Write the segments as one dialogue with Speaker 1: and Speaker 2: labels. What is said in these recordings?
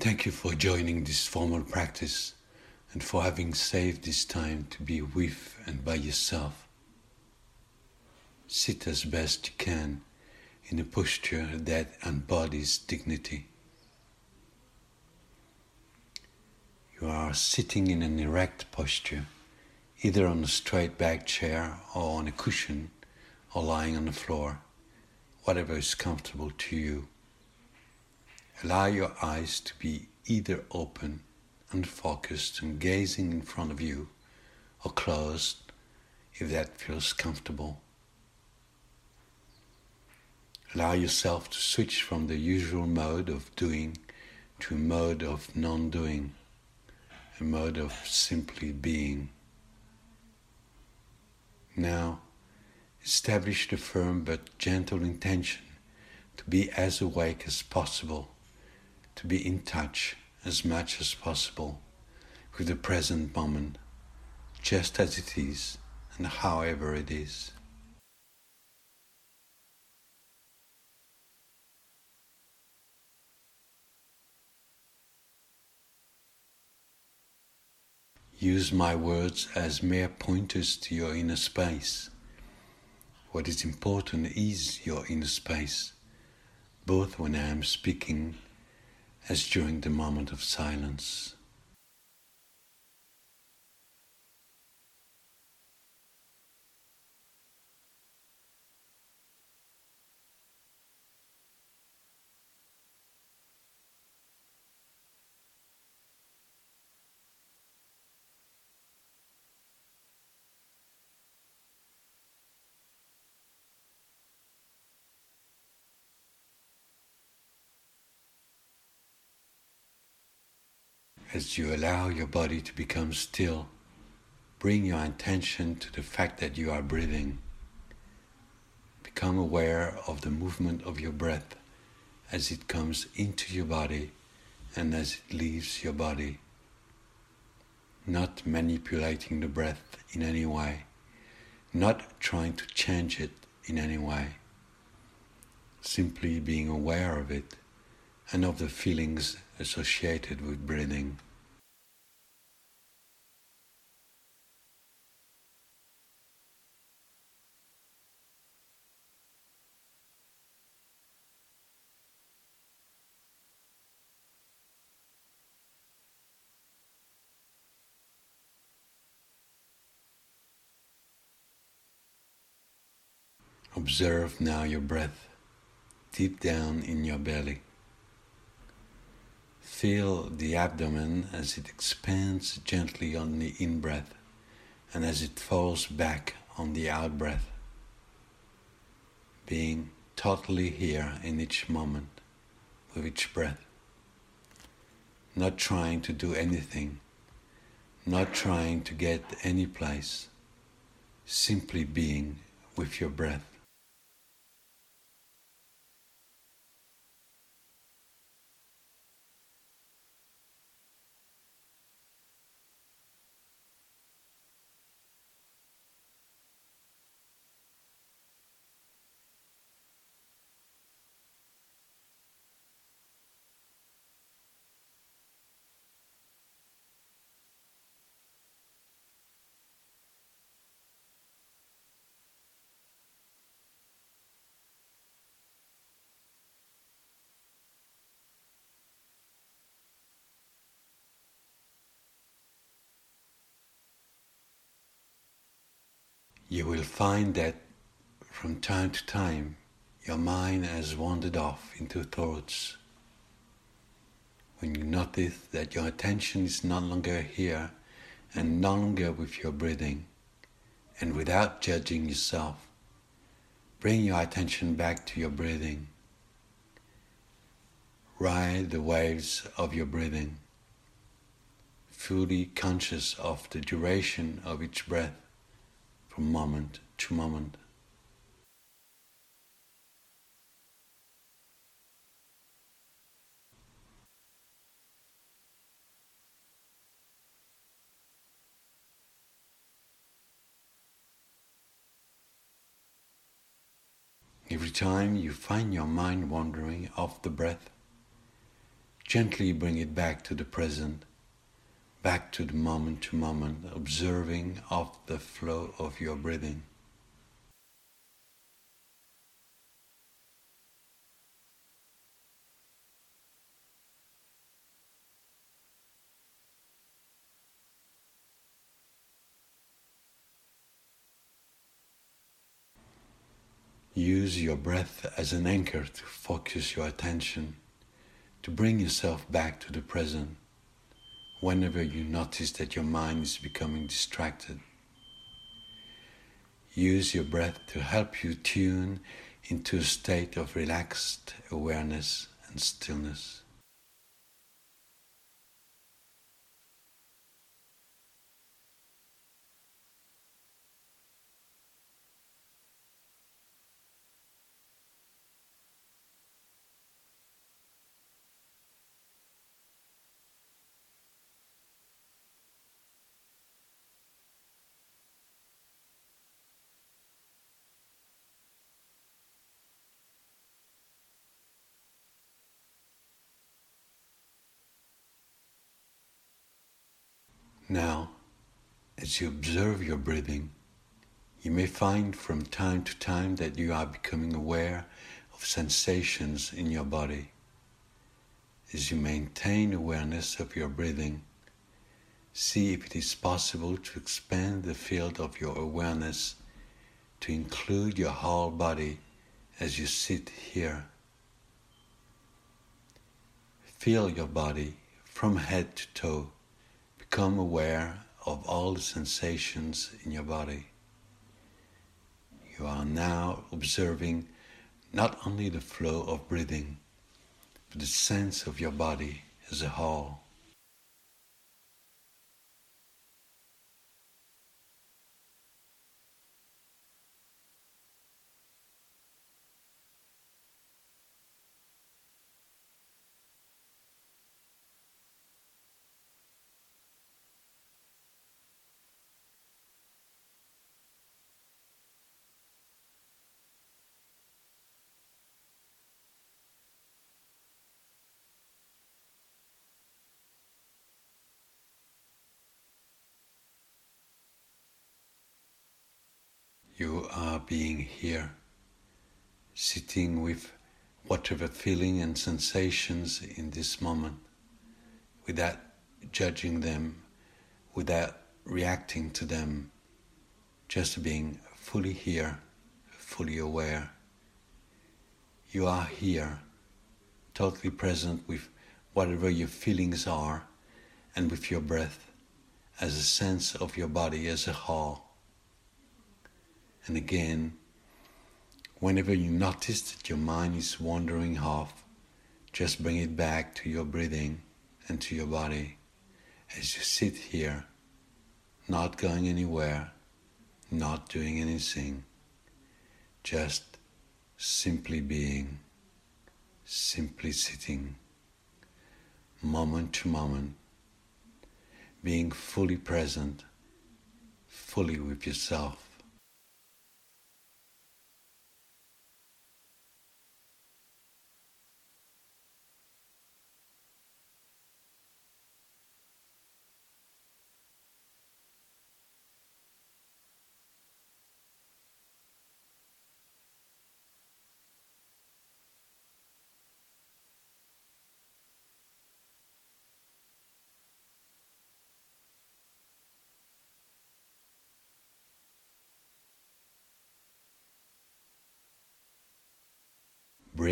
Speaker 1: Thank you for joining this formal practice and for having saved this time to be with and by yourself. Sit as best you can in a posture that embodies dignity. You are sitting in an erect posture, either on a straight back chair or on a cushion or lying on the floor, whatever is comfortable to you. Allow your eyes to be either open and focused and gazing in front of you or closed if that feels comfortable. Allow yourself to switch from the usual mode of doing to a mode of non doing, a mode of simply being. Now, establish the firm but gentle intention to be as awake as possible to be in touch as much as possible with the present moment, just as it is and however it is. Use my words as mere pointers to your inner space. What is important is your inner space, both when I am speaking as during the moment of silence. As you allow your body to become still, bring your attention to the fact that you are breathing. Become aware of the movement of your breath as it comes into your body and as it leaves your body. Not manipulating the breath in any way, not trying to change it in any way. Simply being aware of it and of the feelings associated with breathing. Observe now your breath deep down in your belly. Feel the abdomen as it expands gently on the in breath and as it falls back on the out breath. Being totally here in each moment with each breath. Not trying to do anything, not trying to get any place, simply being with your breath. You will find that from time to time your mind has wandered off into thoughts. When you notice that your attention is no longer here and no longer with your breathing, and without judging yourself, bring your attention back to your breathing. Ride the waves of your breathing, fully conscious of the duration of each breath from moment to moment. Every time you find your mind wandering off the breath, Gently bring it back to the present, back to the moment to moment, observing of the flow of your breathing. Use your breath as an anchor to focus your attention, to bring yourself back to the present whenever you notice that your mind is becoming distracted. Use your breath to help you tune into a state of relaxed awareness and stillness. Now, as you observe your breathing, you may find from time to time that you are becoming aware of sensations in your body. As you maintain awareness of your breathing, see if it is possible to expand the field of your awareness to include your whole body as you sit here. Feel your body from head to toe Become aware of all the sensations in your body. You are now observing not only the flow of breathing, but the sense of your body as a whole. Being here, sitting with whatever feeling and sensations in this moment, without judging them, without reacting to them, just being fully here, fully aware. You are here, totally present with whatever your feelings are and with your breath as a sense of your body as a whole. And again, whenever you notice that your mind is wandering off, just bring it back to your breathing and to your body as you sit here, not going anywhere, not doing anything, just simply being, simply sitting, moment to moment, being fully present, fully with yourself.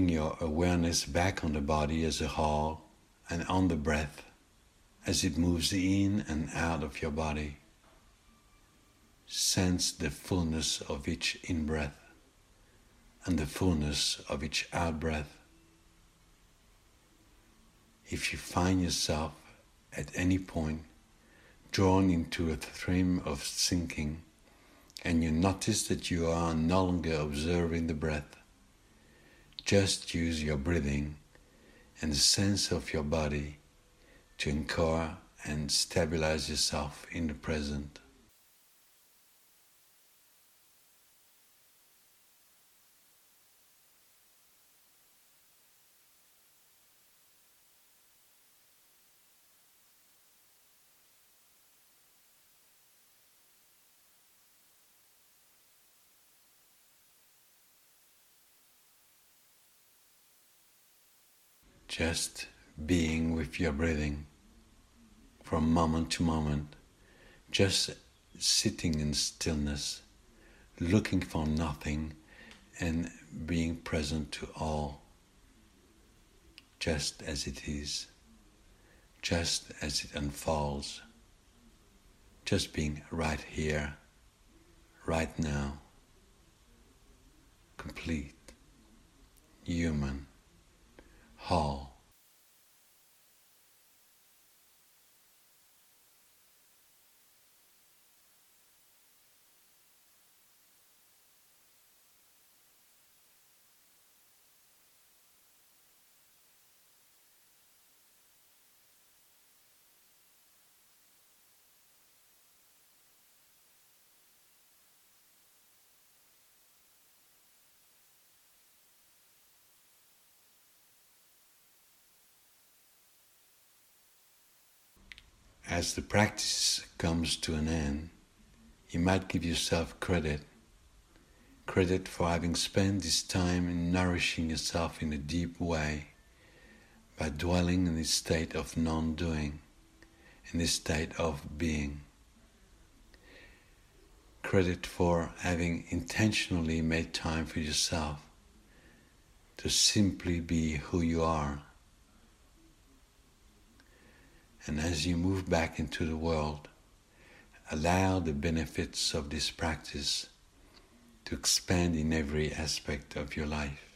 Speaker 1: Bring your awareness back on the body as a whole and on the breath as it moves in and out of your body. Sense the fullness of each in breath and the fullness of each out breath. If you find yourself at any point drawn into a stream of thinking and you notice that you are no longer observing the breath, just use your breathing and the sense of your body to anchor and stabilize yourself in the present. Just being with your breathing from moment to moment, just sitting in stillness, looking for nothing and being present to all, just as it is, just as it unfolds, just being right here, right now, complete, human, whole. As the practice comes to an end, you might give yourself credit. Credit for having spent this time in nourishing yourself in a deep way by dwelling in this state of non doing, in this state of being. Credit for having intentionally made time for yourself to simply be who you are and as you move back into the world, allow the benefits of this practice to expand in every aspect of your life.